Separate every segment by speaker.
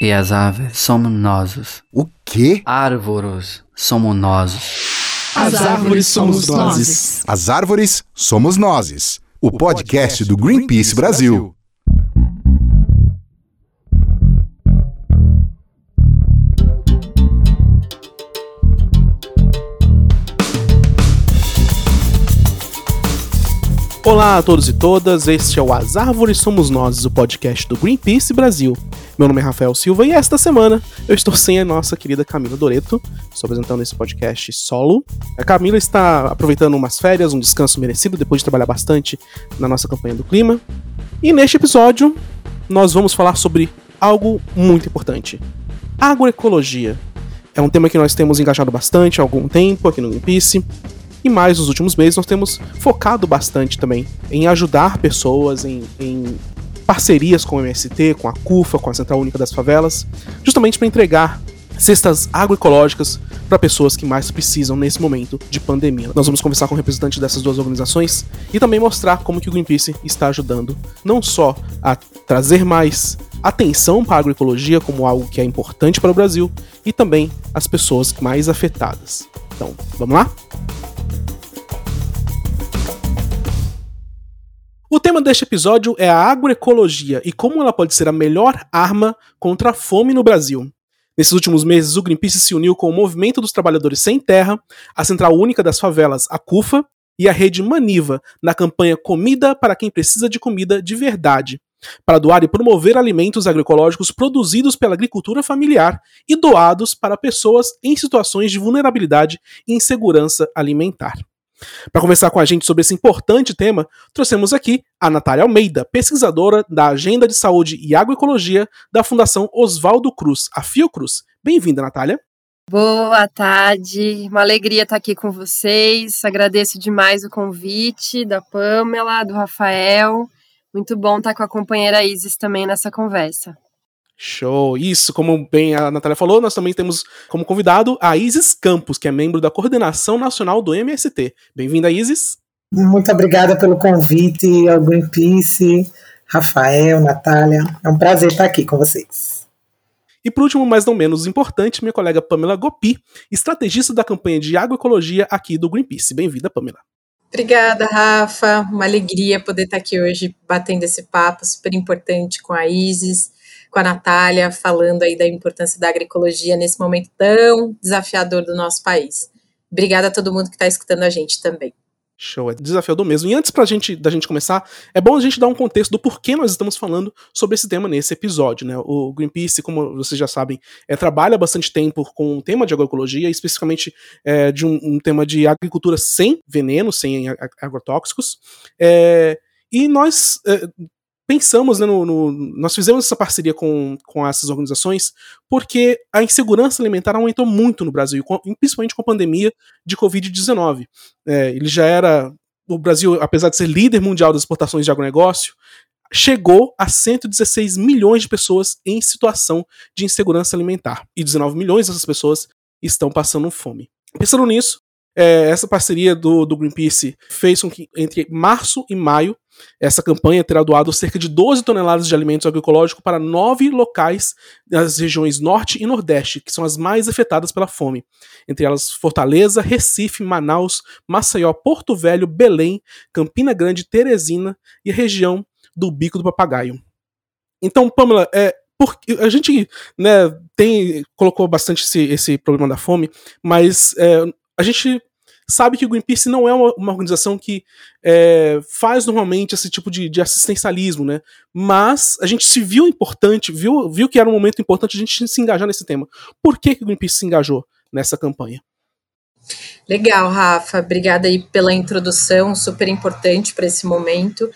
Speaker 1: E as aves somos nós.
Speaker 2: O quê?
Speaker 1: Árvores somos nós.
Speaker 3: As árvores somos nós.
Speaker 2: As árvores somos nós. O podcast do Greenpeace Brasil.
Speaker 3: Olá a todos e todas, este é o As Árvores Somos Nós, o podcast do Greenpeace Brasil. Meu nome é Rafael Silva e esta semana eu estou sem a nossa querida Camila Doreto, estou apresentando esse podcast solo. A Camila está aproveitando umas férias, um descanso merecido depois de trabalhar bastante na nossa campanha do clima. E neste episódio nós vamos falar sobre algo muito importante: agroecologia. É um tema que nós temos engajado bastante há algum tempo aqui no Greenpeace. E mais nos últimos meses nós temos focado bastante também em ajudar pessoas, em, em parcerias com o MST, com a CUFA, com a Central Única das Favelas, justamente para entregar cestas agroecológicas para pessoas que mais precisam nesse momento de pandemia. Nós vamos conversar com representantes dessas duas organizações e também mostrar como que o Greenpeace está ajudando não só a trazer mais atenção para a agroecologia como algo que é importante para o Brasil e também as pessoas mais afetadas. Então, vamos lá? O tema deste episódio é a agroecologia e como ela pode ser a melhor arma contra a fome no Brasil. Nesses últimos meses, o Greenpeace se uniu com o Movimento dos Trabalhadores Sem Terra, a Central Única das Favelas, a CUFA, e a Rede Maniva, na campanha Comida para quem precisa de comida de verdade, para doar e promover alimentos agroecológicos produzidos pela agricultura familiar e doados para pessoas em situações de vulnerabilidade e insegurança alimentar. Para conversar com a gente sobre esse importante tema, trouxemos aqui a Natália Almeida, pesquisadora da Agenda de Saúde e Agroecologia da Fundação Oswaldo Cruz, a Fiocruz. Bem-vinda, Natália.
Speaker 4: Boa tarde, uma alegria estar aqui com vocês. Agradeço demais o convite da Pamela, do Rafael. Muito bom estar com a companheira Isis também nessa conversa.
Speaker 3: Show! Isso, como bem a Natália falou, nós também temos como convidado a Isis Campos, que é membro da Coordenação Nacional do MST. Bem-vinda, Isis.
Speaker 5: Muito obrigada pelo convite ao Greenpeace, Rafael, Natália. É um prazer estar aqui com vocês.
Speaker 3: E por último, mas não menos importante, minha colega Pamela Gopi, estrategista da campanha de agroecologia aqui do Greenpeace. Bem-vinda, Pamela.
Speaker 6: Obrigada, Rafa. Uma alegria poder estar aqui hoje batendo esse papo super importante com a Isis com a Natália, falando aí da importância da agroecologia nesse momento tão desafiador do nosso país. Obrigada a todo mundo que está escutando a gente também.
Speaker 3: Show, é desafiador mesmo. E antes pra gente, da gente começar, é bom a gente dar um contexto do porquê nós estamos falando sobre esse tema nesse episódio, né? O Greenpeace, como vocês já sabem, é, trabalha bastante tempo com o tema de agroecologia, especificamente é, de um, um, tema de agricultura sem veneno, sem agrotóxicos. É, e nós é, pensamos, né, no, no, nós fizemos essa parceria com, com essas organizações porque a insegurança alimentar aumentou muito no Brasil, principalmente com a pandemia de Covid-19. É, ele já era, o Brasil, apesar de ser líder mundial das exportações de agronegócio, chegou a 116 milhões de pessoas em situação de insegurança alimentar. E 19 milhões dessas pessoas estão passando fome. Pensando nisso, é, essa parceria do, do Greenpeace fez com que entre março e maio essa campanha terá doado cerca de 12 toneladas de alimentos agroecológicos para nove locais das regiões Norte e Nordeste, que são as mais afetadas pela fome. Entre elas Fortaleza, Recife, Manaus, Maceió, Porto Velho, Belém, Campina Grande, Teresina e a região do Bico do Papagaio. Então, Pamela, é, porque a gente né, tem colocou bastante esse, esse problema da fome, mas é, a gente sabe que o Greenpeace não é uma, uma organização que é, faz normalmente esse tipo de, de, assistencialismo, né? Mas a gente se viu importante, viu, viu que era um momento importante a gente se engajar nesse tema. Por que, que o Greenpeace se engajou nessa campanha?
Speaker 6: Legal, Rafa. Obrigada aí pela introdução, super importante para esse momento.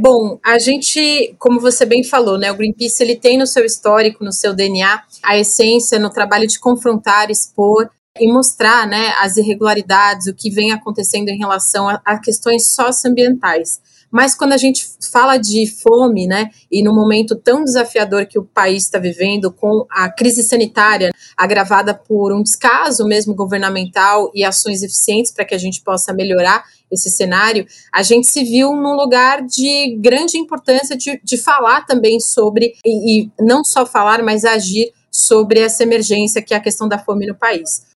Speaker 6: Bom, a gente, como você bem falou, né, o Greenpeace ele tem no seu histórico, no seu DNA, a essência no trabalho de confrontar, expor e mostrar né, as irregularidades, o que vem acontecendo em relação a, a questões socioambientais. Mas quando a gente fala de fome, né, e no momento tão desafiador que o país está vivendo, com a crise sanitária agravada por um descaso mesmo governamental e ações eficientes para que a gente possa melhorar esse cenário, a gente se viu num lugar de grande importância de, de falar também sobre, e, e não só falar, mas agir sobre essa emergência que é a questão da fome no país.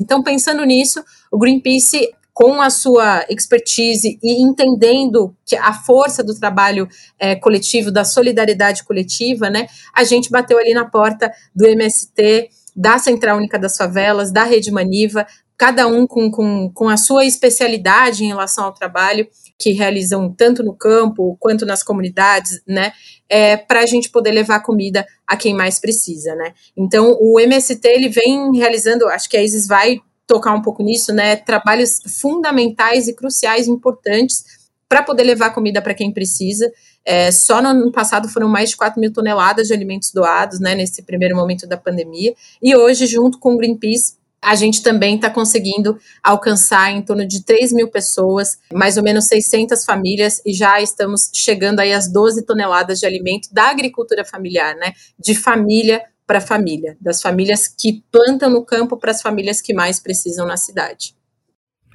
Speaker 6: Então, pensando nisso, o Greenpeace com a sua expertise e entendendo que a força do trabalho é, coletivo, da solidariedade coletiva, né, a gente bateu ali na porta do MST, da Central Única das Favelas, da Rede Maniva, cada um com, com, com a sua especialidade em relação ao trabalho que realizam tanto no campo quanto nas comunidades, né, é, para a gente poder levar comida a quem mais precisa, né. Então, o MST, ele vem realizando, acho que a Isis vai tocar um pouco nisso, né? Trabalhos fundamentais e cruciais, importantes, para poder levar comida para quem precisa. É, só no ano passado foram mais de 4 mil toneladas de alimentos doados, né, nesse primeiro momento da pandemia. E hoje, junto com o Greenpeace, a gente também está conseguindo alcançar em torno de 3 mil pessoas, mais ou menos 600 famílias, e já estamos chegando aí às 12 toneladas de alimento da agricultura familiar, né? De família para família, das famílias que plantam no campo para as famílias que mais precisam na cidade.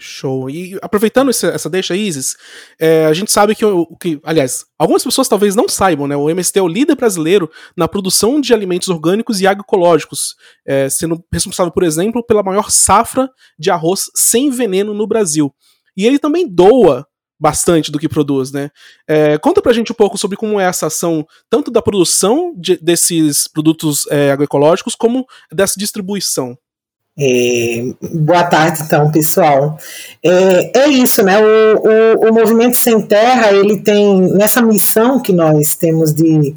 Speaker 3: Show. E aproveitando essa, essa deixa, Isis, é, a gente sabe que, que, aliás, algumas pessoas talvez não saibam, né? O MST é o líder brasileiro na produção de alimentos orgânicos e agroecológicos, é, sendo responsável, por exemplo, pela maior safra de arroz sem veneno no Brasil. E ele também doa bastante do que produz, né? É, conta pra gente um pouco sobre como é essa ação, tanto da produção de, desses produtos é, agroecológicos, como dessa distribuição.
Speaker 5: É, boa tarde, então, pessoal. É, é isso, né? O, o, o, Movimento Sem Terra, ele tem, nessa missão que nós temos de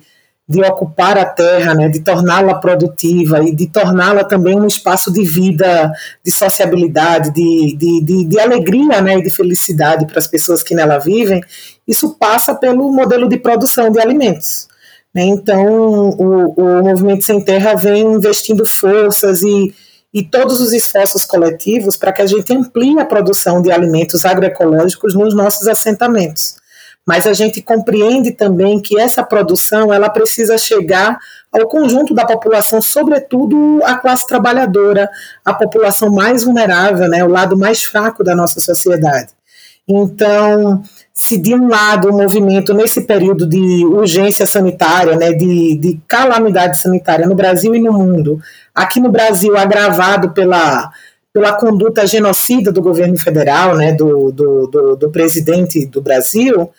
Speaker 5: de ocupar a terra, né, de torná-la produtiva e de torná-la também um espaço de vida, de sociabilidade, de, de, de, de alegria né, e de felicidade para as pessoas que nela vivem, isso passa pelo modelo de produção de alimentos. Né? Então, o, o Movimento Sem Terra vem investindo forças e, e todos os esforços coletivos para que a gente amplie a produção de alimentos agroecológicos nos nossos assentamentos mas a gente compreende também que essa produção ela precisa chegar ao conjunto da população, sobretudo a classe trabalhadora, a população mais vulnerável, né, o lado mais fraco da nossa sociedade. Então, se de um lado o movimento nesse período de urgência sanitária, né, de, de calamidade sanitária no Brasil e no mundo, aqui no Brasil agravado pela pela conduta genocida do governo federal, né, do, do, do, do presidente do Brasil,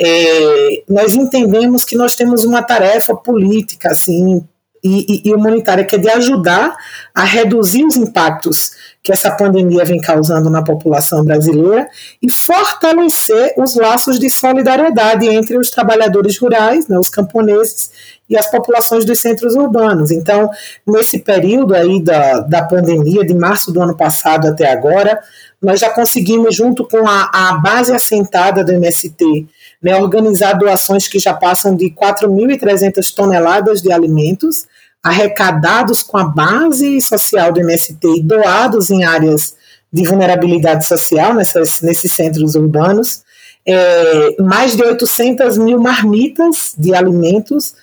Speaker 5: é, nós entendemos que nós temos uma tarefa política assim e, e, e, humanitária que é de ajudar a reduzir os impactos que essa pandemia vem causando na população brasileira e fortalecer os laços de solidariedade entre os trabalhadores rurais, né, os camponeses e as populações dos centros urbanos. Então, nesse período aí da, da pandemia, de março do ano passado até agora, nós já conseguimos, junto com a, a base assentada do MST, né, organizar doações que já passam de 4.300 toneladas de alimentos, arrecadados com a base social do MST e doados em áreas de vulnerabilidade social nessas, nesses centros urbanos, é, mais de 800 mil marmitas de alimentos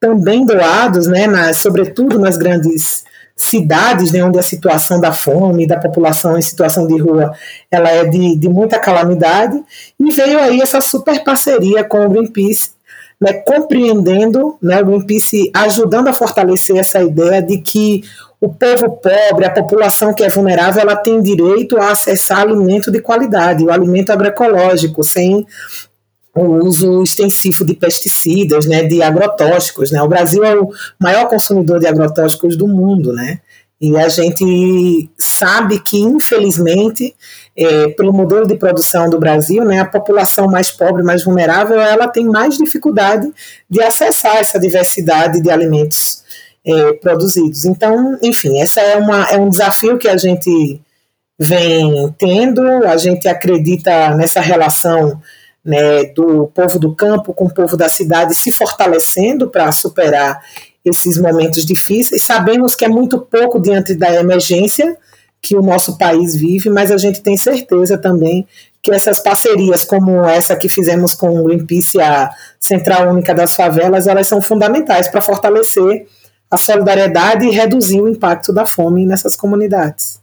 Speaker 5: também doados, né, nas, sobretudo nas grandes cidades né, onde a situação da fome, da população em situação de rua, ela é de, de muita calamidade, e veio aí essa super parceria com o Greenpeace, né, compreendendo, né, o Greenpeace ajudando a fortalecer essa ideia de que o povo pobre, a população que é vulnerável, ela tem direito a acessar alimento de qualidade, o alimento agroecológico, sem o uso extensivo de pesticidas, né, de agrotóxicos, né? O Brasil é o maior consumidor de agrotóxicos do mundo, né? E a gente sabe que, infelizmente, é, pelo modelo de produção do Brasil, né, a população mais pobre, mais vulnerável, ela tem mais dificuldade de acessar essa diversidade de alimentos é, produzidos. Então, enfim, essa é, uma, é um desafio que a gente vem tendo, a gente acredita nessa relação né, do povo do campo com o povo da cidade se fortalecendo para superar esses momentos difíceis. Sabemos que é muito pouco diante da emergência que o nosso país vive, mas a gente tem certeza também que essas parcerias, como essa que fizemos com o Greenpeace, a Central Única das Favelas, elas são fundamentais para fortalecer a solidariedade e reduzir o impacto da fome nessas comunidades.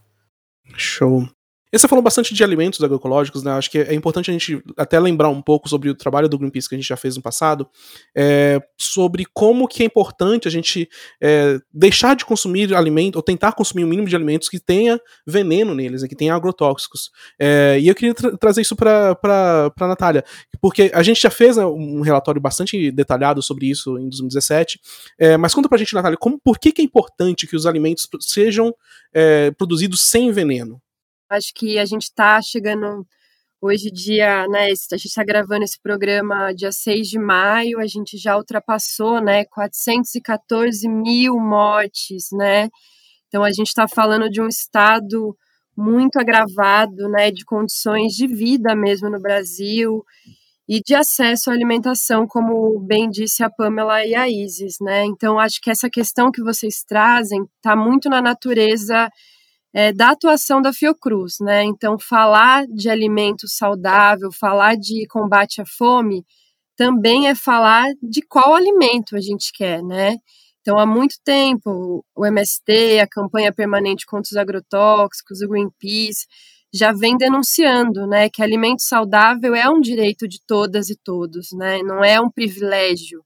Speaker 3: Show. E você falou bastante de alimentos agroecológicos, né? Acho que é importante a gente até lembrar um pouco sobre o trabalho do Greenpeace que a gente já fez no passado, é, sobre como que é importante a gente é, deixar de consumir alimentos, ou tentar consumir o mínimo de alimentos que tenha veneno neles, né, que tenha agrotóxicos. É, e eu queria tra trazer isso para a Natália, porque a gente já fez né, um relatório bastante detalhado sobre isso em 2017, é, mas conta pra gente, Natália, como, por que, que é importante que os alimentos sejam é, produzidos sem veneno?
Speaker 4: Acho que a gente está chegando hoje dia, né, a gente está gravando esse programa dia 6 de maio, a gente já ultrapassou, né, 414 mil mortes, né, então a gente está falando de um estado muito agravado, né, de condições de vida mesmo no Brasil e de acesso à alimentação, como bem disse a Pamela e a Isis, né, então acho que essa questão que vocês trazem está muito na natureza é, da atuação da Fiocruz, né? Então, falar de alimento saudável, falar de combate à fome, também é falar de qual alimento a gente quer, né? Então, há muito tempo, o MST, a campanha permanente contra os agrotóxicos, o Greenpeace, já vem denunciando, né, que alimento saudável é um direito de todas e todos, né? Não é um privilégio.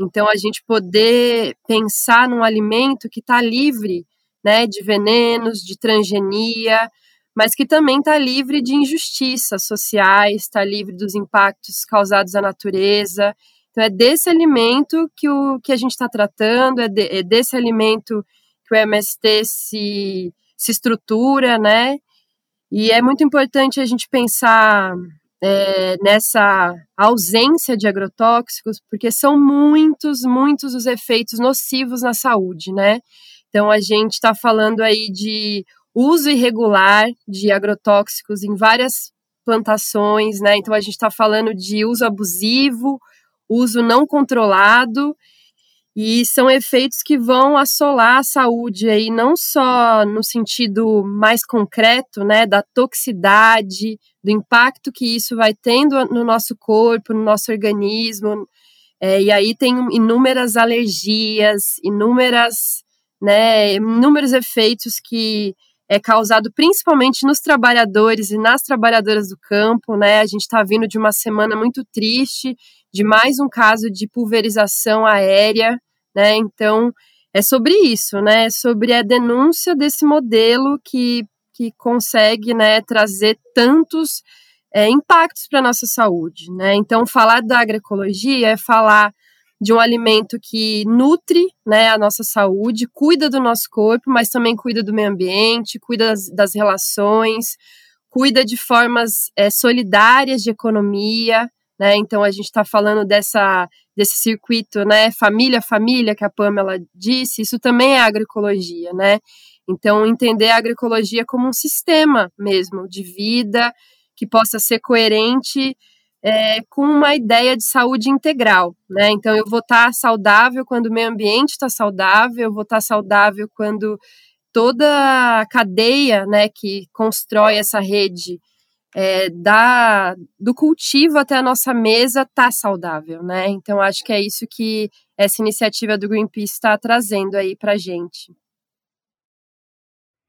Speaker 4: Então, a gente poder pensar num alimento que está livre né, de venenos, de transgenia, mas que também está livre de injustiças sociais, está livre dos impactos causados à natureza. Então, é desse alimento que, o, que a gente está tratando, é, de, é, desse alimento que o MST se, se estrutura, né? E é muito importante a gente pensar é, nessa ausência de agrotóxicos, porque são muitos, muitos os efeitos nocivos na saúde, né? Então, a gente está falando aí de uso irregular de agrotóxicos em várias plantações, né? Então, a gente está falando de uso abusivo, uso não controlado, e são efeitos que vão assolar a saúde aí, não só no sentido mais concreto, né, da toxicidade, do impacto que isso vai tendo no nosso corpo, no nosso organismo, é, e aí tem inúmeras alergias, inúmeras né, inúmeros efeitos que é causado principalmente nos trabalhadores e nas trabalhadoras do campo, né? A gente está vindo de uma semana muito triste, de mais um caso de pulverização aérea, né? Então é sobre isso, né? É sobre a denúncia desse modelo que, que consegue, né, trazer tantos é, impactos para nossa saúde, né? Então falar da agroecologia é falar de um alimento que nutre né, a nossa saúde, cuida do nosso corpo, mas também cuida do meio ambiente, cuida das, das relações, cuida de formas é, solidárias de economia. Né? Então a gente está falando dessa, desse circuito, né? Família, família, que a Pamela disse, isso também é agroecologia, né? Então, entender a agroecologia como um sistema mesmo de vida que possa ser coerente é, com uma ideia de saúde integral, né? Então eu vou estar saudável quando o meio ambiente está saudável, eu vou estar saudável quando toda a cadeia, né, que constrói essa rede é, da, do cultivo até a nossa mesa está saudável, né? Então acho que é isso que essa iniciativa do Greenpeace está trazendo aí para gente.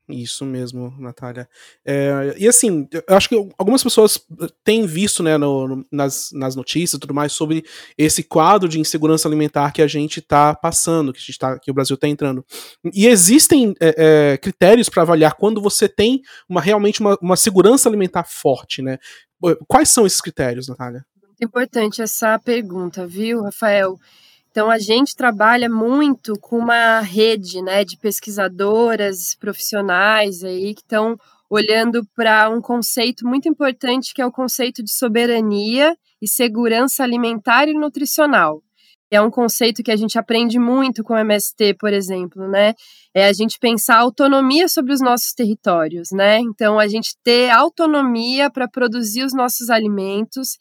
Speaker 3: Isso mesmo, Natália. É, e assim, eu acho que algumas pessoas têm visto né, no, no, nas, nas notícias e tudo mais sobre esse quadro de insegurança alimentar que a gente está passando, que, a gente tá, que o Brasil está entrando. E existem é, é, critérios para avaliar quando você tem uma, realmente uma, uma segurança alimentar forte, né? Quais são esses critérios, Natália?
Speaker 4: Muito importante essa pergunta, viu, Rafael? Então, a gente trabalha muito com uma rede né, de pesquisadoras profissionais aí que estão olhando para um conceito muito importante que é o conceito de soberania e segurança alimentar e nutricional. É um conceito que a gente aprende muito com o MST, por exemplo, né? É a gente pensar autonomia sobre os nossos territórios, né? Então, a gente ter autonomia para produzir os nossos alimentos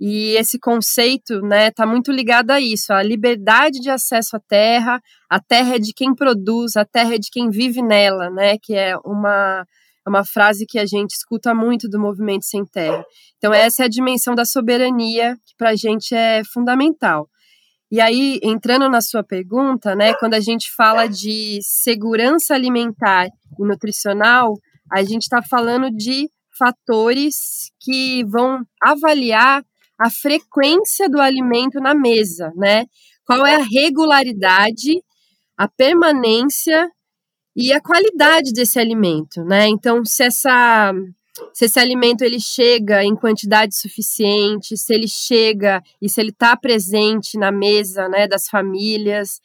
Speaker 4: e esse conceito né, tá muito ligado a isso, a liberdade de acesso à terra, a terra é de quem produz, a terra é de quem vive nela, né, que é uma É uma frase que a gente escuta muito do movimento sem terra. Então, essa é a dimensão da soberania que para a gente é fundamental. E aí, entrando na sua pergunta, né, quando a gente fala de segurança alimentar e nutricional, a gente está falando de fatores que vão avaliar a frequência do alimento na mesa, né? Qual é a regularidade, a permanência e a qualidade desse alimento, né? Então, se essa se esse alimento ele chega em quantidade suficiente, se ele chega e se ele está presente na mesa, né, das famílias.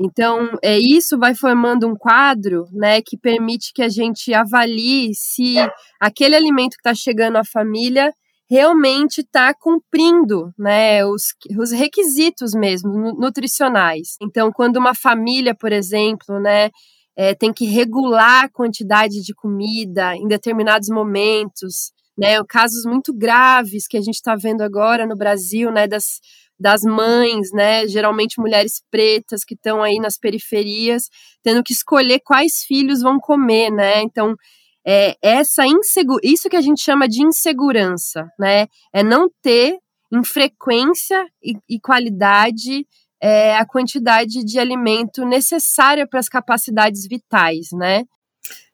Speaker 4: Então, é isso vai formando um quadro, né, que permite que a gente avalie se aquele alimento que está chegando à família realmente está cumprindo né, os, os requisitos mesmo nutricionais. Então, quando uma família, por exemplo, né, é, tem que regular a quantidade de comida em determinados momentos, né, casos muito graves que a gente está vendo agora no Brasil, né, das, das mães, né, geralmente mulheres pretas que estão aí nas periferias, tendo que escolher quais filhos vão comer, né, então é, essa insegu isso que a gente chama de insegurança, né? É não ter em frequência e, e qualidade é, a quantidade de alimento necessária para as capacidades vitais, né?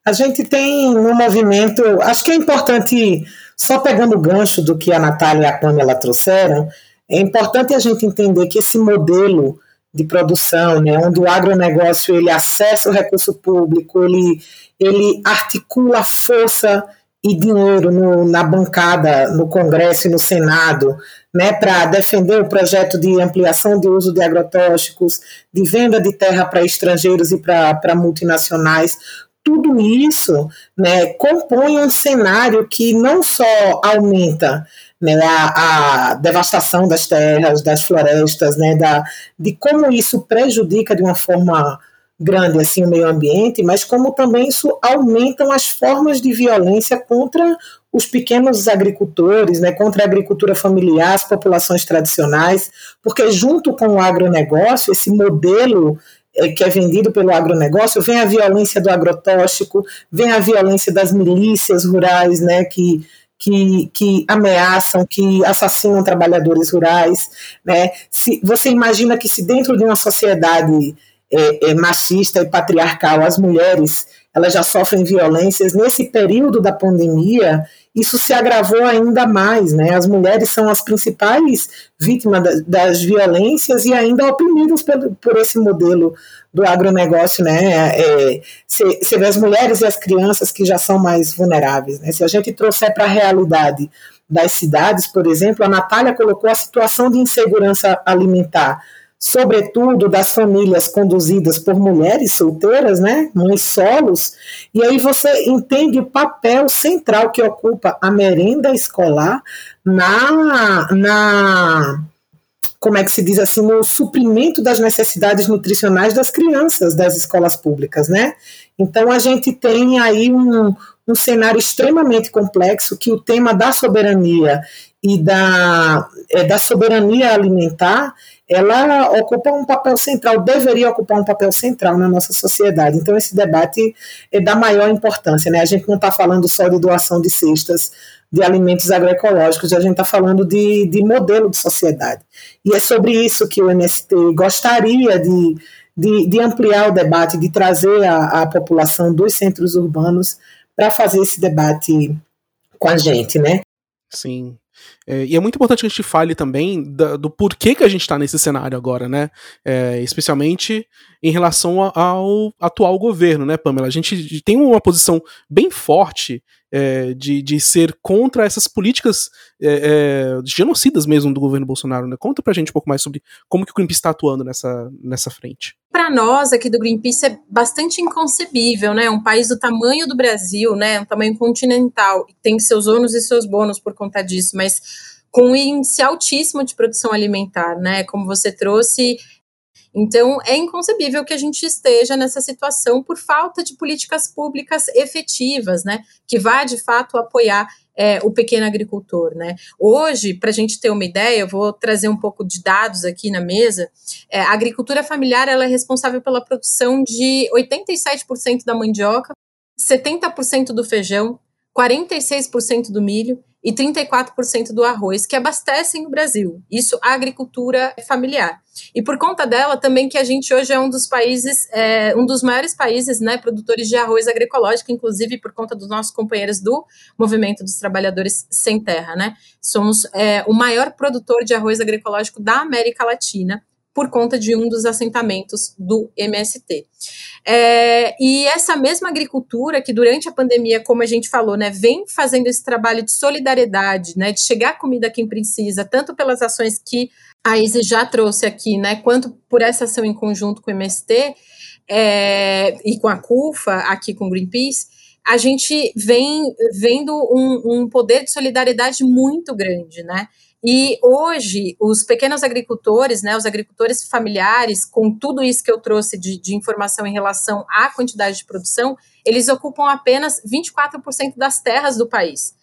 Speaker 5: A gente tem no movimento, acho que é importante, só pegando o gancho do que a Natália e a Pamela trouxeram, é importante a gente entender que esse modelo de produção, né, onde o agronegócio ele acessa o recurso público, ele, ele articula força e dinheiro no, na bancada, no Congresso e no Senado, né, para defender o projeto de ampliação de uso de agrotóxicos, de venda de terra para estrangeiros e para multinacionais. Tudo isso né, compõe um cenário que não só aumenta né, a, a, devastação das terras, das florestas, né, da, de como isso prejudica de uma forma grande assim o meio ambiente, mas como também isso aumentam as formas de violência contra os pequenos agricultores, né, contra a agricultura familiar, as populações tradicionais, porque junto com o agronegócio, esse modelo é, que é vendido pelo agronegócio, vem a violência do agrotóxico, vem a violência das milícias rurais, né, que que, que ameaçam, que assassinam trabalhadores rurais. Né? Se, você imagina que se dentro de uma sociedade é, é, machista e patriarcal as mulheres elas já sofrem violências, nesse período da pandemia, isso se agravou ainda mais, né? As mulheres são as principais vítimas das violências e ainda oprimidas por, por esse modelo do agronegócio, né? É, você vê as mulheres e as crianças que já são mais vulneráveis, né? Se a gente trouxer para a realidade das cidades, por exemplo, a Natália colocou a situação de insegurança alimentar, sobretudo das famílias conduzidas por mulheres solteiras, né, mães solos, e aí você entende o papel central que ocupa a merenda escolar na, na como é que se diz assim, no suprimento das necessidades nutricionais das crianças das escolas públicas, né? Então a gente tem aí um, um cenário extremamente complexo que o tema da soberania e da, é, da soberania alimentar ela ocupa um papel central, deveria ocupar um papel central na nossa sociedade. Então, esse debate é da maior importância. Né? A gente não está falando só de doação de cestas de alimentos agroecológicos, a gente está falando de, de modelo de sociedade. E é sobre isso que o MST gostaria de, de, de ampliar o debate, de trazer a, a população dos centros urbanos para fazer esse debate com a gente, né?
Speaker 3: Sim. É, e é muito importante que a gente fale também da, do porquê que a gente está nesse cenário agora, né? É, especialmente em relação ao atual governo, né, Pamela? A gente tem uma posição bem forte é, de, de ser contra essas políticas é, é, genocidas mesmo do governo Bolsonaro, né? Conta pra gente um pouco mais sobre como que o Greenpeace está atuando nessa, nessa frente.
Speaker 6: Para nós aqui do Greenpeace é bastante inconcebível, né? Um país do tamanho do Brasil, né? Um tamanho continental, tem seus ônus e seus bônus por conta disso, mas com um índice altíssimo de produção alimentar, né? Como você trouxe, então, é inconcebível que a gente esteja nessa situação por falta de políticas públicas efetivas, né, que vá de fato apoiar é, o pequeno agricultor, né? Hoje, para a gente ter uma ideia, eu vou trazer um pouco de dados aqui na mesa. É, a agricultura familiar ela é responsável pela produção de 87% da mandioca, 70% do feijão, 46% do milho e 34% do arroz que abastecem o Brasil. Isso a agricultura familiar. E por conta dela também que a gente hoje é um dos países, é, um dos maiores países, né, produtores de arroz agroecológico, inclusive por conta dos nossos companheiros do Movimento dos Trabalhadores Sem Terra, né? Somos é, o maior produtor de arroz agroecológico da América Latina por conta de um dos assentamentos do MST. É, e essa mesma agricultura que durante a pandemia, como a gente falou, né, vem fazendo esse trabalho de solidariedade, né, de chegar comida a quem precisa, tanto pelas ações que a Izzy já trouxe aqui, né, quanto por essa ação em conjunto com o MST é, e com a CUFA, aqui com o Greenpeace, a gente vem vendo um, um poder de solidariedade muito grande, né? E hoje, os pequenos agricultores, né, os agricultores familiares, com tudo isso que eu trouxe de, de informação em relação à quantidade de produção, eles ocupam apenas 24% das terras do país.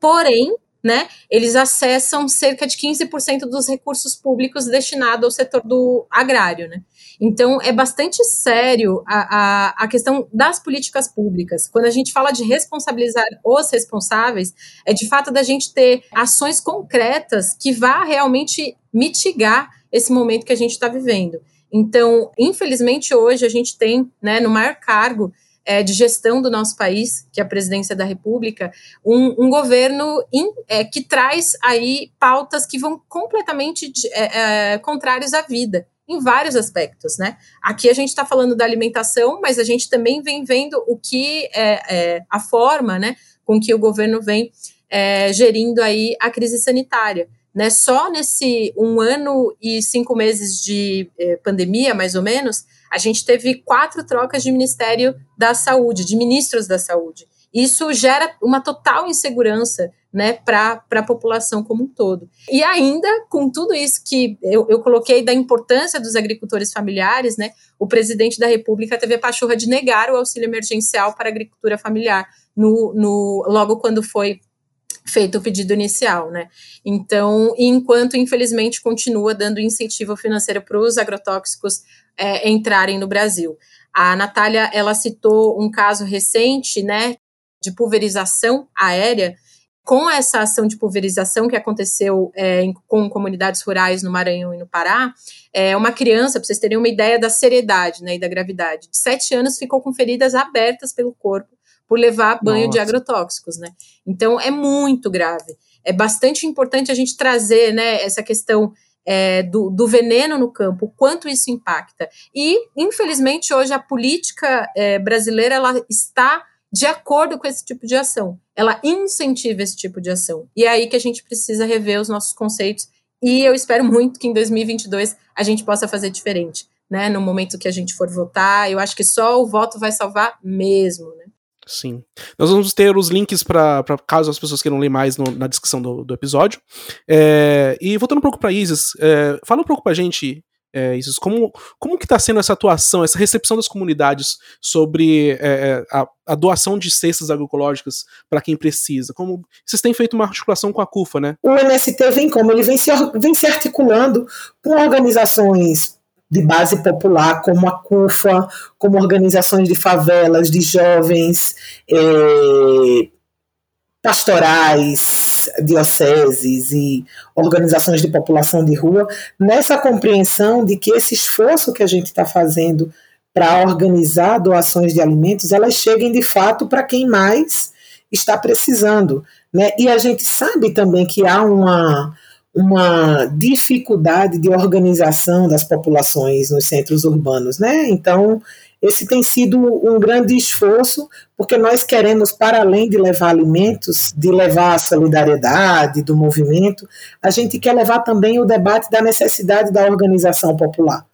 Speaker 6: Porém, né, eles acessam cerca de 15% dos recursos públicos destinados ao setor do agrário, né. Então, é bastante sério a, a, a questão das políticas públicas. Quando a gente fala de responsabilizar os responsáveis, é de fato da gente ter ações concretas que vá realmente mitigar esse momento que a gente está vivendo. Então, infelizmente, hoje a gente tem, né, no maior cargo é, de gestão do nosso país, que é a presidência da República, um, um governo in, é, que traz aí pautas que vão completamente é, é, contrários à vida em vários aspectos, né? Aqui a gente está falando da alimentação, mas a gente também vem vendo o que é, é a forma, né, com que o governo vem é, gerindo aí a crise sanitária. Né, só nesse um ano e cinco meses de eh, pandemia, mais ou menos, a gente teve quatro trocas de Ministério da Saúde, de ministros da Saúde. Isso gera uma total insegurança né, para a população como um todo. E ainda, com tudo isso que eu, eu, coloquei da importância dos agricultores familiares, né, o presidente da República teve a pachorra de negar o auxílio emergencial para a agricultura familiar no, no, logo quando foi feito o pedido inicial, né? Então, enquanto infelizmente continua dando incentivo financeiro para os agrotóxicos é, entrarem no Brasil. A Natália, ela citou um caso recente, né, de pulverização aérea, com essa ação de pulverização que aconteceu é, com comunidades rurais no Maranhão e no Pará, é, uma criança, para vocês terem uma ideia da seriedade né, e da gravidade, de sete anos ficou com feridas abertas pelo corpo por levar banho Nossa. de agrotóxicos, né? Então é muito grave. É bastante importante a gente trazer né, essa questão é, do, do, veneno no campo, o quanto isso impacta. E, infelizmente, hoje a política é, brasileira ela está de acordo com esse tipo de ação. Ela incentiva esse tipo de ação. E é aí que a gente precisa rever os nossos conceitos. E eu espero muito que em 2022 a gente possa fazer diferente. Né, no momento que a gente for votar, eu acho que só o voto vai salvar mesmo, né?
Speaker 3: Sim. Nós vamos ter os links para caso as pessoas queiram ler mais no, na descrição do, do episódio. É, e voltando um pouco para Isis, é, fala um pouco para a gente, é, Isis, como, como que está sendo essa atuação, essa recepção das comunidades sobre é, é, a, a, doação de cestas agroecológicas para quem precisa? Como vocês têm feito uma articulação com a CUFA, né?
Speaker 5: O MST vem como? Ele vem se, vem se articulando com organizações de base popular, como a CUFA, como organizações de favelas, de jovens, é, pastorais, dioceses e organizações de população de rua, nessa compreensão de que esse esforço que a gente está fazendo para organizar doações de alimentos, elas cheguem de fato para quem mais está precisando. Né? E a gente sabe também que há uma uma dificuldade de organização das populações nos centros urbanos, né? Então, esse tem sido um grande esforço, porque nós queremos, para além de levar alimentos, de levar a solidariedade do movimento, a gente quer levar também o debate da necessidade da organização popular.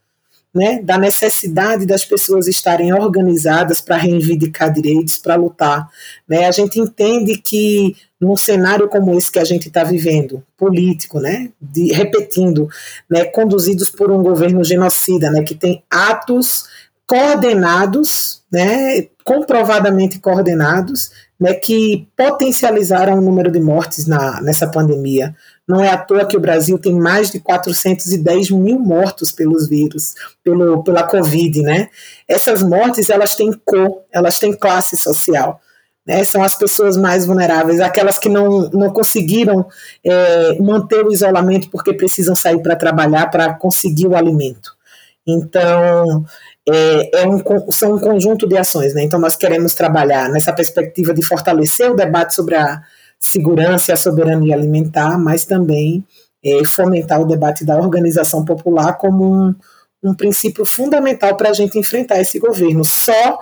Speaker 5: Né, da necessidade das pessoas estarem organizadas para reivindicar direitos, para lutar. Né? A gente entende que num cenário como esse que a gente está vivendo, político, né, de, repetindo, né, conduzidos por um governo genocida, né, que tem atos coordenados, né, comprovadamente coordenados, né, que potencializaram o número de mortes na, nessa pandemia. Não é à toa que o Brasil tem mais de 410 mil mortos pelos vírus, pelo, pela Covid, né? Essas mortes, elas têm cor, elas têm classe social. Né? São as pessoas mais vulneráveis, aquelas que não, não conseguiram é, manter o isolamento porque precisam sair para trabalhar para conseguir o alimento. Então, é, é um, são um conjunto de ações. Né? Então, nós queremos trabalhar nessa perspectiva de fortalecer o debate sobre a segurança e a soberania alimentar, mas também é, fomentar o debate da organização popular como um, um princípio fundamental para a gente enfrentar esse governo. Só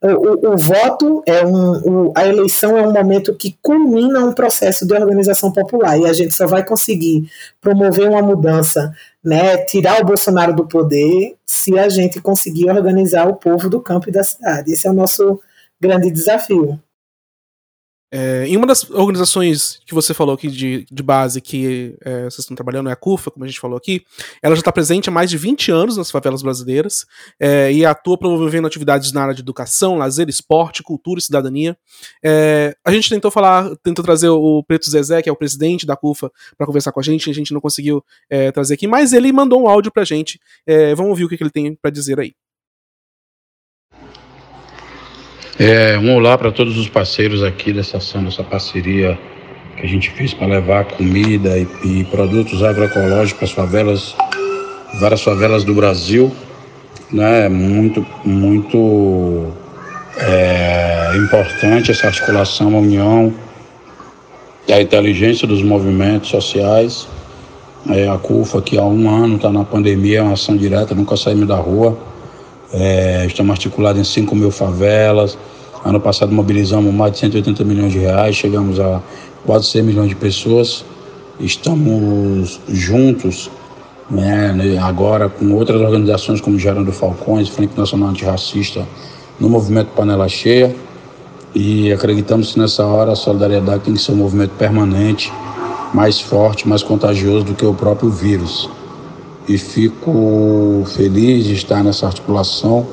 Speaker 5: o, o, voto é um, o, a eleição é um momento que culmina um processo de organização popular e a gente só vai conseguir promover uma mudança, né, tirar o Bolsonaro do poder, se a gente conseguir organizar o povo do campo e da cidade. Esse é o nosso grande desafio.
Speaker 3: É, em uma das organizações que você falou aqui de, de base que é, vocês estão trabalhando, é a CUFA, como a gente falou aqui, ela já está presente há mais de 20 anos nas favelas brasileiras é, e atua promovendo atividades na área de educação, lazer, esporte, cultura e cidadania. É, a gente tentou falar, tentou trazer o Preto Zezé, que é o presidente da CUFA, para conversar com a gente, a gente não conseguiu é, trazer aqui, mas ele mandou um áudio para a gente. É, vamos ouvir o que, que ele tem para dizer aí.
Speaker 7: É, um olá para todos os parceiros aqui dessa ação, dessa parceria que a gente fez para levar comida e, e produtos agroecológicos para as favelas, várias favelas do Brasil. Né? Muito, muito é, importante essa articulação, a união a inteligência dos movimentos sociais. É, a CUFA, que há um ano está na pandemia, é uma ação direta, nunca saímos da rua é, estamos articulados em 5 mil favelas. Ano passado mobilizamos mais de 180 milhões de reais, chegamos a quase 100 milhões de pessoas. Estamos juntos né, agora com outras organizações como Gerando Falcões, Frente Nacional Antirracista, no movimento Panela Cheia. E acreditamos que nessa hora a solidariedade tem que ser um movimento permanente, mais forte, mais contagioso do que o próprio vírus e fico feliz de estar nessa articulação.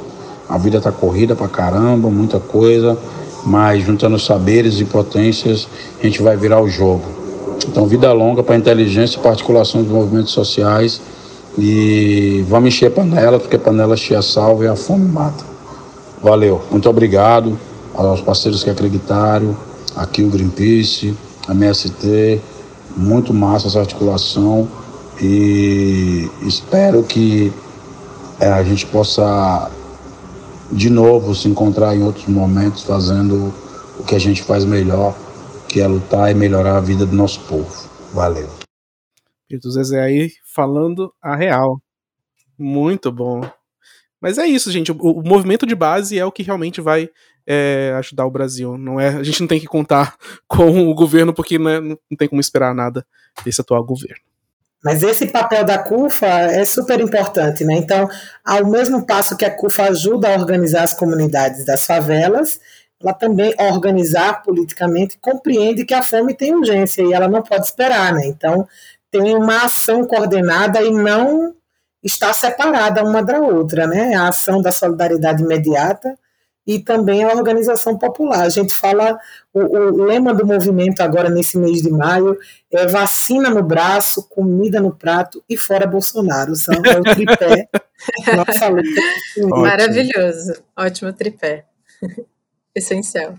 Speaker 7: A vida está corrida pra caramba, muita coisa, mas juntando saberes e potências, a gente vai virar o jogo. Então, vida longa para a inteligência e para articulação dos movimentos sociais. E vamos encher panela, porque panela cheia salva e a fome mata. Valeu, muito obrigado aos parceiros que acreditaram, aqui o Greenpeace, a MST, muito massa essa articulação e espero que é, a gente possa de novo se encontrar em outros momentos fazendo o que a gente faz melhor, que é lutar e melhorar a vida do nosso povo. Valeu.
Speaker 3: Pedro Zezé aí falando a real. Muito bom. Mas é isso, gente. O, o movimento de base é o que realmente vai é, ajudar o Brasil. Não é, a gente não tem que contar com o governo porque né, não tem como esperar nada desse atual governo.
Speaker 5: Mas esse papel da CUFA é super importante, né? Então, ao mesmo passo que a CUFA ajuda a organizar as comunidades das favelas, ela também, organizar politicamente, compreende que a fome tem urgência e ela não pode esperar, né? Então, tem uma ação coordenada e não está separada uma da outra, né? A ação da solidariedade imediata e também a organização popular. A gente fala, o, o, lema do movimento agora nesse mês de maio é vacina no braço, comida no prato e fora Bolsonaro. São é o tripé.
Speaker 6: nossa luta. Maravilhoso. Ótimo tripé. Essencial.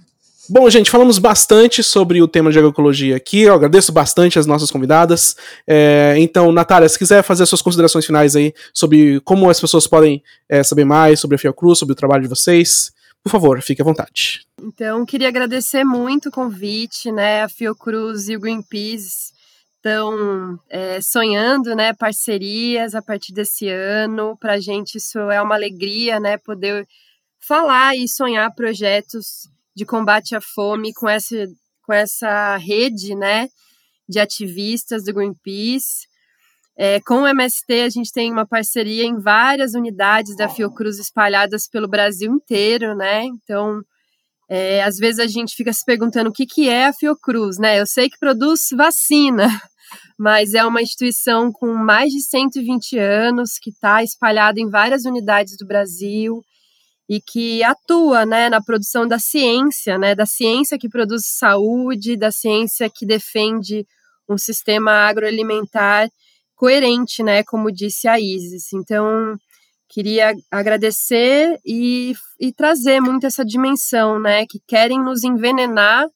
Speaker 3: Bom, gente, falamos bastante sobre o tema de agroecologia aqui. Eu agradeço bastante as nossas convidadas. É, então, Natália, se quiser fazer suas considerações finais aí sobre como as pessoas podem é, saber mais sobre a Fiocruz, sobre o trabalho de vocês, por favor, fique à vontade.
Speaker 4: Então, queria agradecer muito o convite, né? A Fiocruz e o Greenpeace estão é, sonhando, né? Parcerias a partir desse ano. Para a gente isso é uma alegria, né? Poder falar e sonhar projetos de combate à fome com essa, com essa rede, né? De ativistas do Greenpeace. É, com o MST, a gente tem uma parceria em várias unidades da Fiocruz espalhadas pelo Brasil inteiro, né? Então, é, às vezes a gente fica se perguntando o que, que é a Fiocruz, né? Eu sei que produz vacina, mas é uma instituição com mais de 120 anos, que está espalhada em várias unidades do Brasil e que atua né, na produção da ciência, né, da ciência que produz saúde, da ciência que defende um sistema agroalimentar coerente, né, como disse a Isis. Então, queria agradecer e, e trazer muito essa dimensão, né, que querem nos envenenar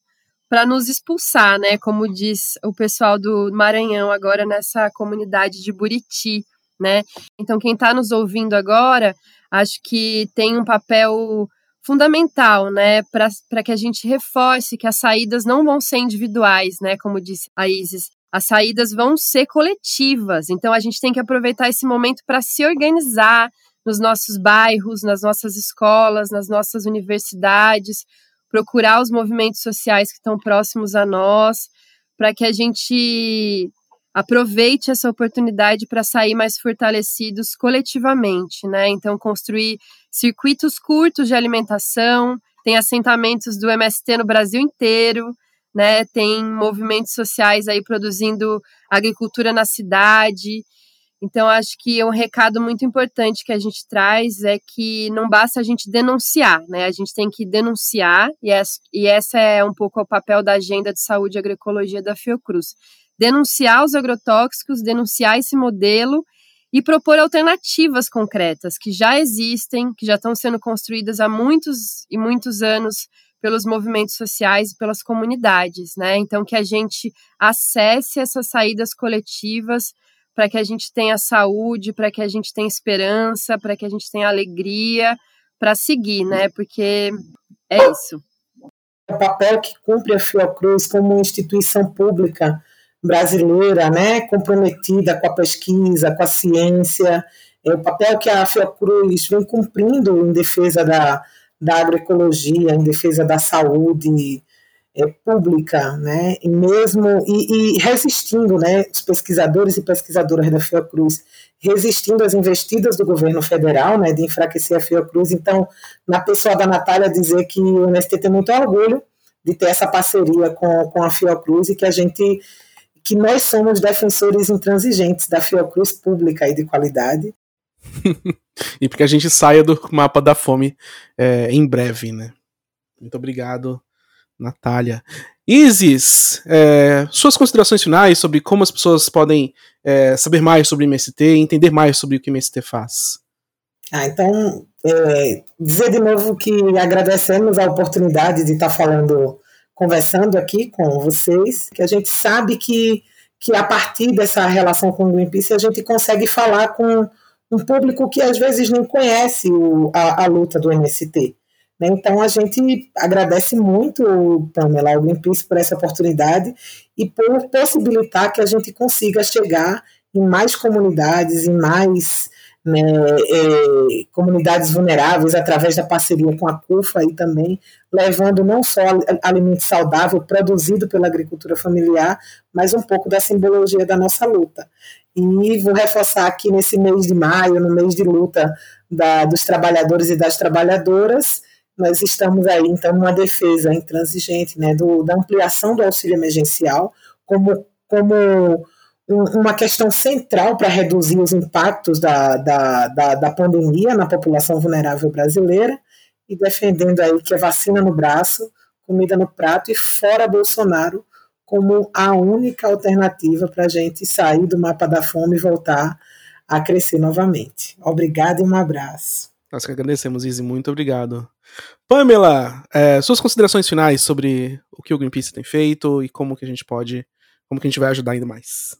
Speaker 4: para nos expulsar, né, como diz o pessoal do Maranhão agora nessa comunidade de Buriti, né? Então, quem está nos ouvindo agora, acho que tem um papel fundamental, né, para que a gente reforce que as saídas não vão ser individuais, né, como disse a Isis. As saídas vão ser coletivas. Então a gente tem que aproveitar esse momento para se organizar nos nossos bairros, nas nossas escolas, nas nossas universidades, procurar os movimentos sociais que estão próximos a nós, para que a gente aproveite essa oportunidade para sair mais fortalecidos coletivamente, né? Então, construir circuitos curtos de alimentação, tem assentamentos do MST no Brasil inteiro, né? Tem movimentos sociais aí produzindo agricultura na cidade. Então, acho que um recado muito importante que a gente traz é que não basta a gente denunciar, né? A gente tem que denunciar, e, essa, e essa é um pouco o papel da Agenda de Saúde e Agroecologia da Fiocruz denunciar os agrotóxicos, denunciar esse modelo e propor alternativas concretas que já existem, que já estão sendo construídas há muitos e muitos anos pelos movimentos sociais e pelas comunidades, né? Então que a gente acesse essas saídas coletivas para que a gente tenha saúde, para que a gente tenha esperança, para que a gente tenha alegria para seguir, né? Porque é isso.
Speaker 5: O papel que cumpre a Fiocruz como instituição pública brasileira, né, comprometida com a pesquisa, com a ciência, é o papel que a Fiocruz vem cumprindo em defesa da, da agroecologia, em defesa da saúde é, pública, né, e mesmo e, e, resistindo, né, os pesquisadores e pesquisadoras da Fiocruz resistindo às investidas do governo federal, né, de enfraquecer a Fiocruz. Então, na pessoa da Natália dizer que o MST tem muito orgulho de ter essa parceria com, com a Fiocruz e que a gente que nós somos defensores intransigentes da Fiocruz pública e de qualidade.
Speaker 3: e porque a gente saia do mapa da fome é, em breve, né? Muito obrigado, Natália. Isis, é, suas considerações finais sobre como as pessoas podem é, saber mais sobre o MST, entender mais sobre o que o MST faz.
Speaker 5: Ah, então, é, dizer de novo que agradecemos a oportunidade de estar falando conversando aqui com vocês, que a gente sabe que, que a partir dessa relação com o Greenpeace a gente consegue falar com um público que às vezes não conhece o, a, a luta do MST. Né? Então a gente agradece muito, Pamela, ao Greenpeace por essa oportunidade e por possibilitar que a gente consiga chegar em mais comunidades, em mais né, é, comunidades vulneráveis através da parceria com a CUFA e também levando não só alimento saudável produzido pela agricultura familiar, mas um pouco da simbologia da nossa luta. E vou reforçar aqui nesse mês de maio, no mês de luta da, dos trabalhadores e das trabalhadoras, nós estamos aí, então, numa defesa intransigente né, do, da ampliação do auxílio emergencial como, como uma questão central para reduzir os impactos da, da, da, da, pandemia na população vulnerável brasileira e defendendo aí que a vacina no braço, comida no prato e fora Bolsonaro como a única alternativa para a gente sair do mapa da fome e voltar a crescer novamente. Obrigado e um abraço.
Speaker 3: Nós que agradecemos, Izzy. Muito obrigado. Pamela, é, suas considerações finais sobre o que o Greenpeace tem feito e como que a gente pode, como que a gente vai ajudar ainda mais.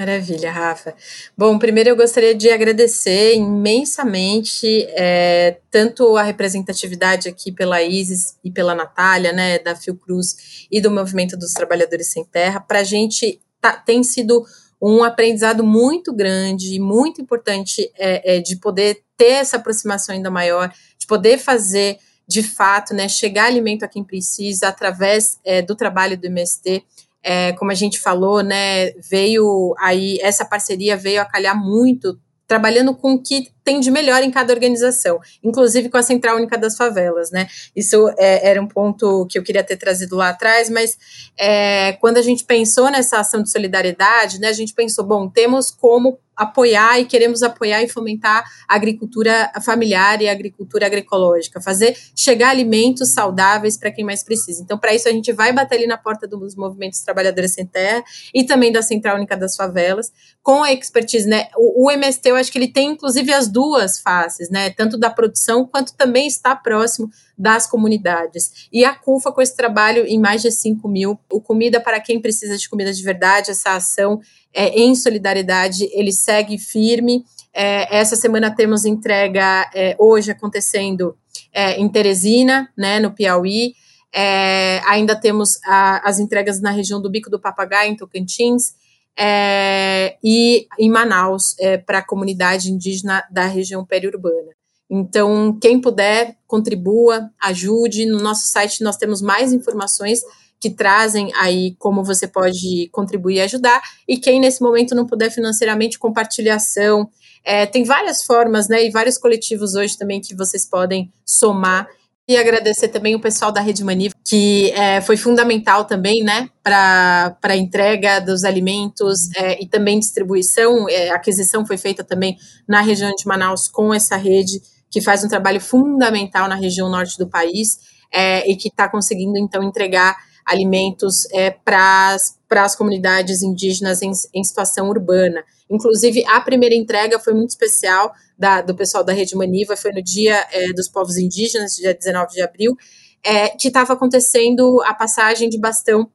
Speaker 6: Maravilha, Rafa. Bom, primeiro eu gostaria de agradecer imensamente é, tanto a representatividade aqui pela Isis e pela Natália, né, da Fiocruz e do Movimento dos Trabalhadores Sem Terra. Para a gente tá, tem sido um aprendizado muito grande, muito importante é, é, de poder ter essa aproximação ainda maior, de poder fazer de fato, né, chegar alimento a quem precisa através é, do trabalho do MST é, como a gente falou, né, veio aí, essa parceria veio a calhar muito, trabalhando com o que tem de melhor em cada organização, inclusive com a Central Única das Favelas, né? Isso é, era um ponto que eu queria ter trazido lá atrás, mas é, quando a gente pensou nessa ação de solidariedade, né, a gente pensou, bom, temos como apoiar e queremos apoiar e fomentar a agricultura familiar e a agricultura agroecológica, fazer chegar alimentos saudáveis para quem mais precisa. Então, para isso, a gente vai bater ali na porta dos movimentos trabalhadores sem terra e também da Central Única das Favelas, com a expertise, né? O, o MST, eu acho que ele tem, inclusive, as duas faces, né? Tanto da produção quanto também está próximo das comunidades. E a CUFA, com esse trabalho em mais de 5 mil, o Comida para quem precisa de comida de verdade, essa ação é, em solidariedade, ele segue firme. É, essa semana temos entrega é, hoje acontecendo é, em Teresina, né, no Piauí. É, ainda temos a, as entregas na região do Bico do Papagaio, em Tocantins, é, e em Manaus, para a comunidade indígena da região periurbana. Então, quem puder, contribua, ajude. No nosso site nós temos mais informações que trazem aí como você pode contribuir e ajudar. E quem nesse momento não puder financeiramente, compartilhação. É, tem várias formas, né? E vários coletivos hoje também que vocês podem somar. E agradecer também o pessoal da Rede Mani, que é, foi fundamental também, né, para a entrega dos alimentos é, e também distribuição. É, aquisição foi feita também na região de Manaus com essa rede, que faz um trabalho fundamental na região norte do país é, e que está conseguindo, então, entregar alimentos é, para as comunidades indígenas em, em, situação urbana. Inclusive, a primeira entrega foi muito especial da, do pessoal da Rede Maniva, foi no Dia é, dos Povos Indígenas, dia 19 de abril, é, que estava acontecendo a passagem de bastão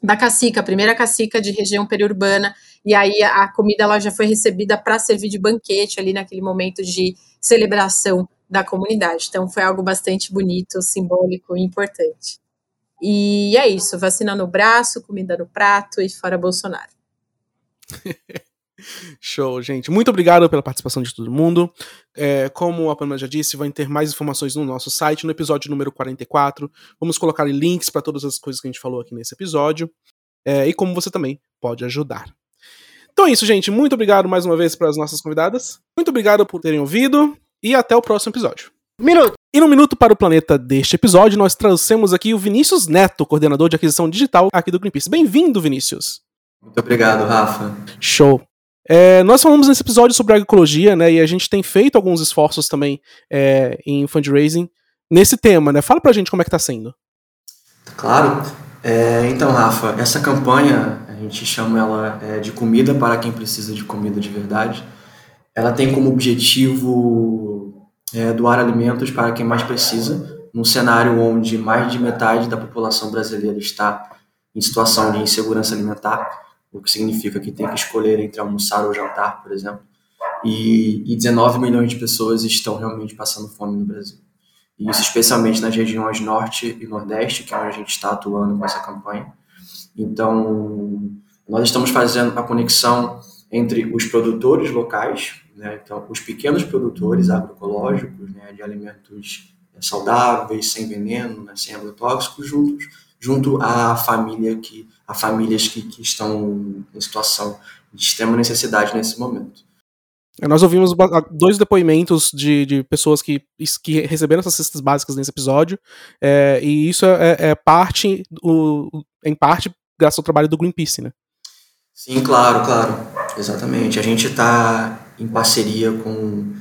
Speaker 6: da cacica, a primeira cacica de região periurbana, e aí a, comida ela já foi recebida para servir de banquete ali naquele momento de celebração da comunidade. Então foi algo bastante bonito, simbólico e importante. E é isso, vacina no braço, comida no prato e fora Bolsonaro.
Speaker 3: Show, gente. Muito obrigado pela participação de todo mundo. É, como a Pamela já disse, vai ter mais informações no nosso site, no episódio número 44. Vamos colocar links para todas as coisas que a gente falou aqui nesse episódio. É, e como você também pode ajudar. Então é isso, gente. Muito obrigado mais uma vez para as nossas convidadas. Muito obrigado por terem ouvido e até o próximo episódio.
Speaker 8: Minuto!
Speaker 3: E no Minuto para o Planeta deste episódio, nós trouxemos aqui o Vinícius Neto, coordenador de aquisição digital aqui do Greenpeace. Bem-vindo, Vinícius.
Speaker 9: Muito obrigado, Rafa.
Speaker 3: Show. É, nós falamos nesse episódio sobre agroecologia, né? E a gente tem feito alguns esforços também é, em fundraising nesse tema, né? Fala pra gente como é que tá sendo.
Speaker 9: Claro. É, então, Rafa, essa campanha, a gente chama ela é, de comida para quem precisa de comida de verdade. Ela tem como objetivo é, doar alimentos para quem mais precisa, num cenário onde mais de metade da população brasileira está em situação de insegurança alimentar, o que significa que tem que escolher entre almoçar ou jantar, por exemplo, e, e 19 milhões de pessoas estão realmente passando fome no Brasil. E isso especialmente nas regiões norte e nordeste, que é onde a gente está atuando com essa campanha. Então, nós estamos fazendo a conexão entre os produtores locais, né? Então, os pequenos produtores agroecológicos né, de alimentos saudáveis, sem veneno, né, sem agrotóxicos, juntos, junto à família que, a famílias que, que estão em situação de extrema necessidade nesse momento.
Speaker 3: É, nós ouvimos dois depoimentos de, de pessoas que, que receberam essas cestas básicas nesse episódio, é, e isso é, é parte, o, em parte, graças ao trabalho do Greenpeace, né?
Speaker 9: Sim, claro, claro, exatamente. A gente está em parceria com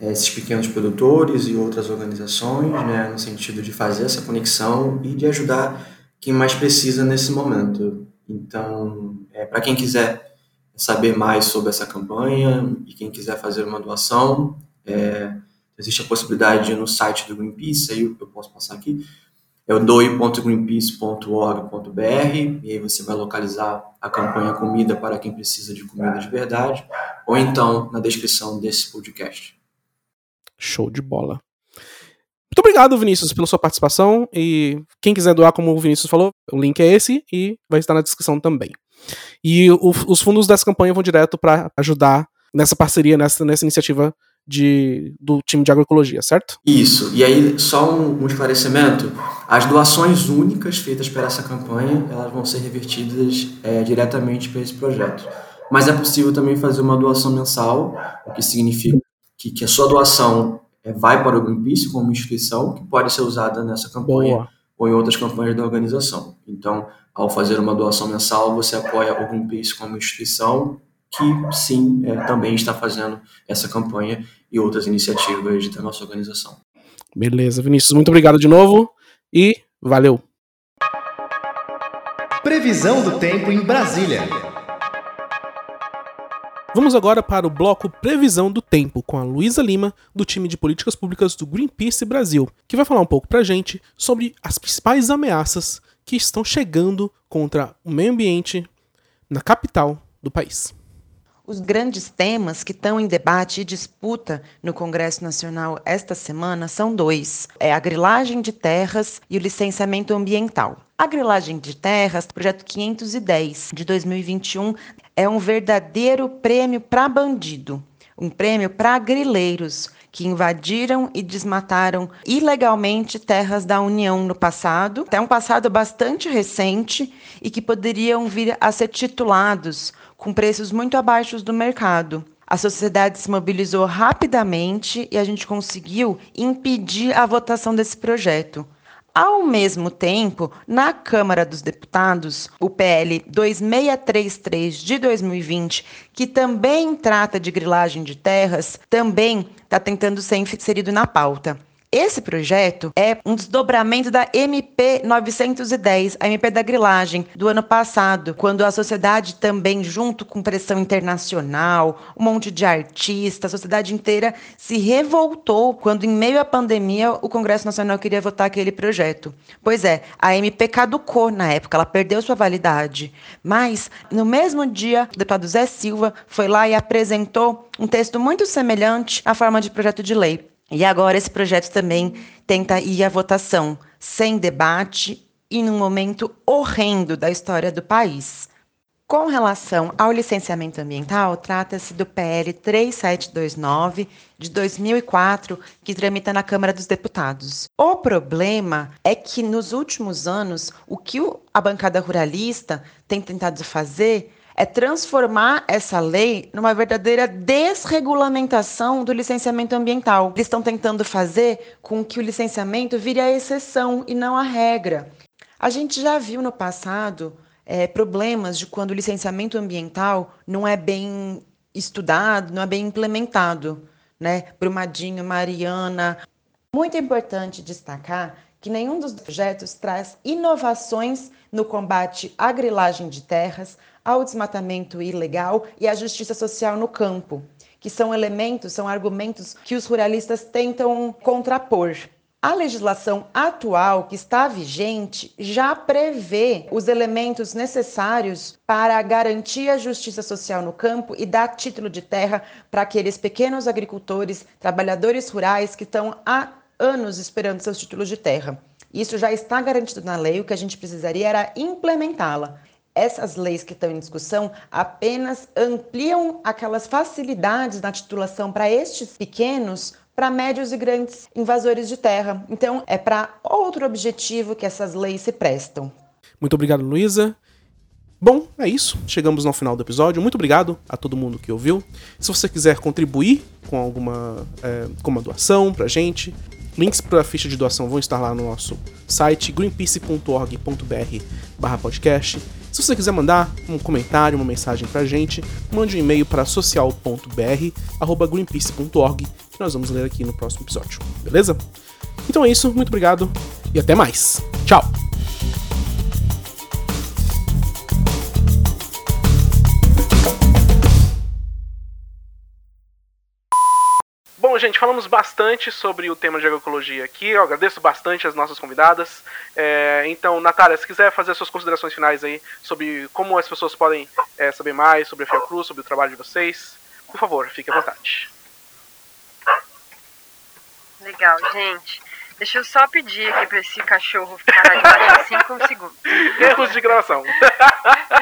Speaker 9: é, esses pequenos produtores e outras organizações, né, no sentido de fazer essa conexão e de ajudar quem mais precisa nesse momento. Então, é, para quem quiser saber mais sobre essa campanha e quem quiser fazer uma doação, é, existe a possibilidade no site do Greenpeace, aí eu posso passar aqui, é o doi.greenpeace.org.br e aí você vai localizar a campanha Comida para quem precisa de comida de verdade, ou então na descrição desse podcast.
Speaker 3: Show de bola. Muito obrigado, Vinícius, pela sua participação. E quem quiser doar, como o Vinícius falou, o link é esse e vai estar na descrição também. E o, os fundos dessa campanha vão direto para ajudar nessa parceria, nessa, nessa iniciativa de, do time de agroecologia, certo?
Speaker 9: Isso. E aí, só um, um, esclarecimento: as doações únicas feitas para essa campanha elas vão ser revertidas é, diretamente para esse projeto. Mas é possível também fazer uma doação mensal, o que significa que, que a sua doação é, vai para o Greenpeace como instituição que pode ser usada nessa campanha
Speaker 3: Boa.
Speaker 9: ou em outras campanhas da organização. Então, ao fazer uma doação mensal, você apoia o Greenpeace como instituição que, sim, é, também está fazendo essa campanha e outras iniciativas da nossa organização.
Speaker 3: Beleza, Vinícius, muito obrigado de novo e valeu.
Speaker 8: Previsão do tempo em Brasília.
Speaker 3: Vamos agora para o bloco Previsão do Tempo com a Luísa Lima, do time de políticas públicas do Greenpeace Brasil, que vai falar um pouco pra gente sobre as principais ameaças que estão chegando contra o meio ambiente na capital do país.
Speaker 10: Os grandes temas que estão em debate e disputa no Congresso Nacional esta semana são dois: é a grilagem de terras e o licenciamento ambiental. A grilagem de terras, projeto 510 de 2021, é um verdadeiro prêmio para bandido, um prêmio para grileiros que invadiram e desmataram ilegalmente terras da União no passado, até um passado bastante recente e que poderiam vir a ser titulados com preços muito abaixo do mercado. A sociedade se mobilizou rapidamente e a gente conseguiu impedir a votação desse projeto. Ao mesmo tempo, na Câmara dos Deputados, o PL 2633 de 2020, que também trata de grilagem de terras, também está tentando ser inserido na pauta. Esse projeto é um desdobramento da MP 910, a MP da grilagem, do ano passado, quando a sociedade também, junto com pressão internacional, um monte de artistas, a sociedade inteira se revoltou quando, em meio à pandemia, o Congresso Nacional queria votar aquele projeto. Pois é, a MP caducou na época, ela perdeu sua validade. Mas, no mesmo dia, o deputado Zé Silva foi lá e apresentou um texto muito semelhante à forma de projeto de lei. E agora esse projeto também tenta ir à votação, sem debate e num momento horrendo da história do país. Com relação ao licenciamento ambiental, trata-se do PL 3729 de 2004, que tramita na Câmara dos Deputados. O problema é que nos últimos anos, o que a bancada ruralista tem tentado fazer é transformar essa lei numa verdadeira desregulamentação do licenciamento ambiental. Eles estão tentando fazer com que o licenciamento vire a exceção e não a regra. A gente já viu no passado é, problemas de quando o licenciamento ambiental não é bem estudado, não é bem implementado. Né? Brumadinho, Mariana. Muito importante destacar que nenhum dos projetos traz inovações no combate à grilagem de terras, ao desmatamento ilegal e à justiça social no campo, que são elementos, são argumentos que os ruralistas tentam contrapor. A legislação atual que está vigente já prevê os elementos necessários para garantir a justiça social no campo e dar título de terra para aqueles pequenos agricultores, trabalhadores rurais que estão há anos esperando seus títulos de terra. Isso já está garantido na lei, o que a gente precisaria era implementá-la essas leis que estão em discussão apenas ampliam aquelas facilidades na titulação para estes pequenos para médios e grandes invasores de terra. Então, é para outro objetivo que essas leis se prestam.
Speaker 3: Muito obrigado, Luísa. Bom, é isso. Chegamos no final do episódio. Muito obrigado a todo mundo que ouviu. Se você quiser contribuir com alguma é, com uma doação pra gente, links para a ficha de doação vão estar lá no nosso site greenpeace.org.br/podcast. Se você quiser mandar um comentário, uma mensagem pra gente, mande um e-mail para social.br@greenpeace.org, que nós vamos ler aqui no próximo episódio. Beleza? Então é isso, muito obrigado e até mais. Tchau. Gente, falamos bastante sobre o tema de agroecologia aqui. Eu agradeço bastante as nossas convidadas. É, então, Natália, se quiser fazer suas considerações finais aí sobre como as pessoas podem é, saber mais sobre a Fiocruz, sobre o trabalho de vocês, por favor, fique à vontade.
Speaker 4: Legal, gente. Deixa eu só pedir aqui pra esse cachorro parar de bater 5 segundos.
Speaker 3: Erros de gravação.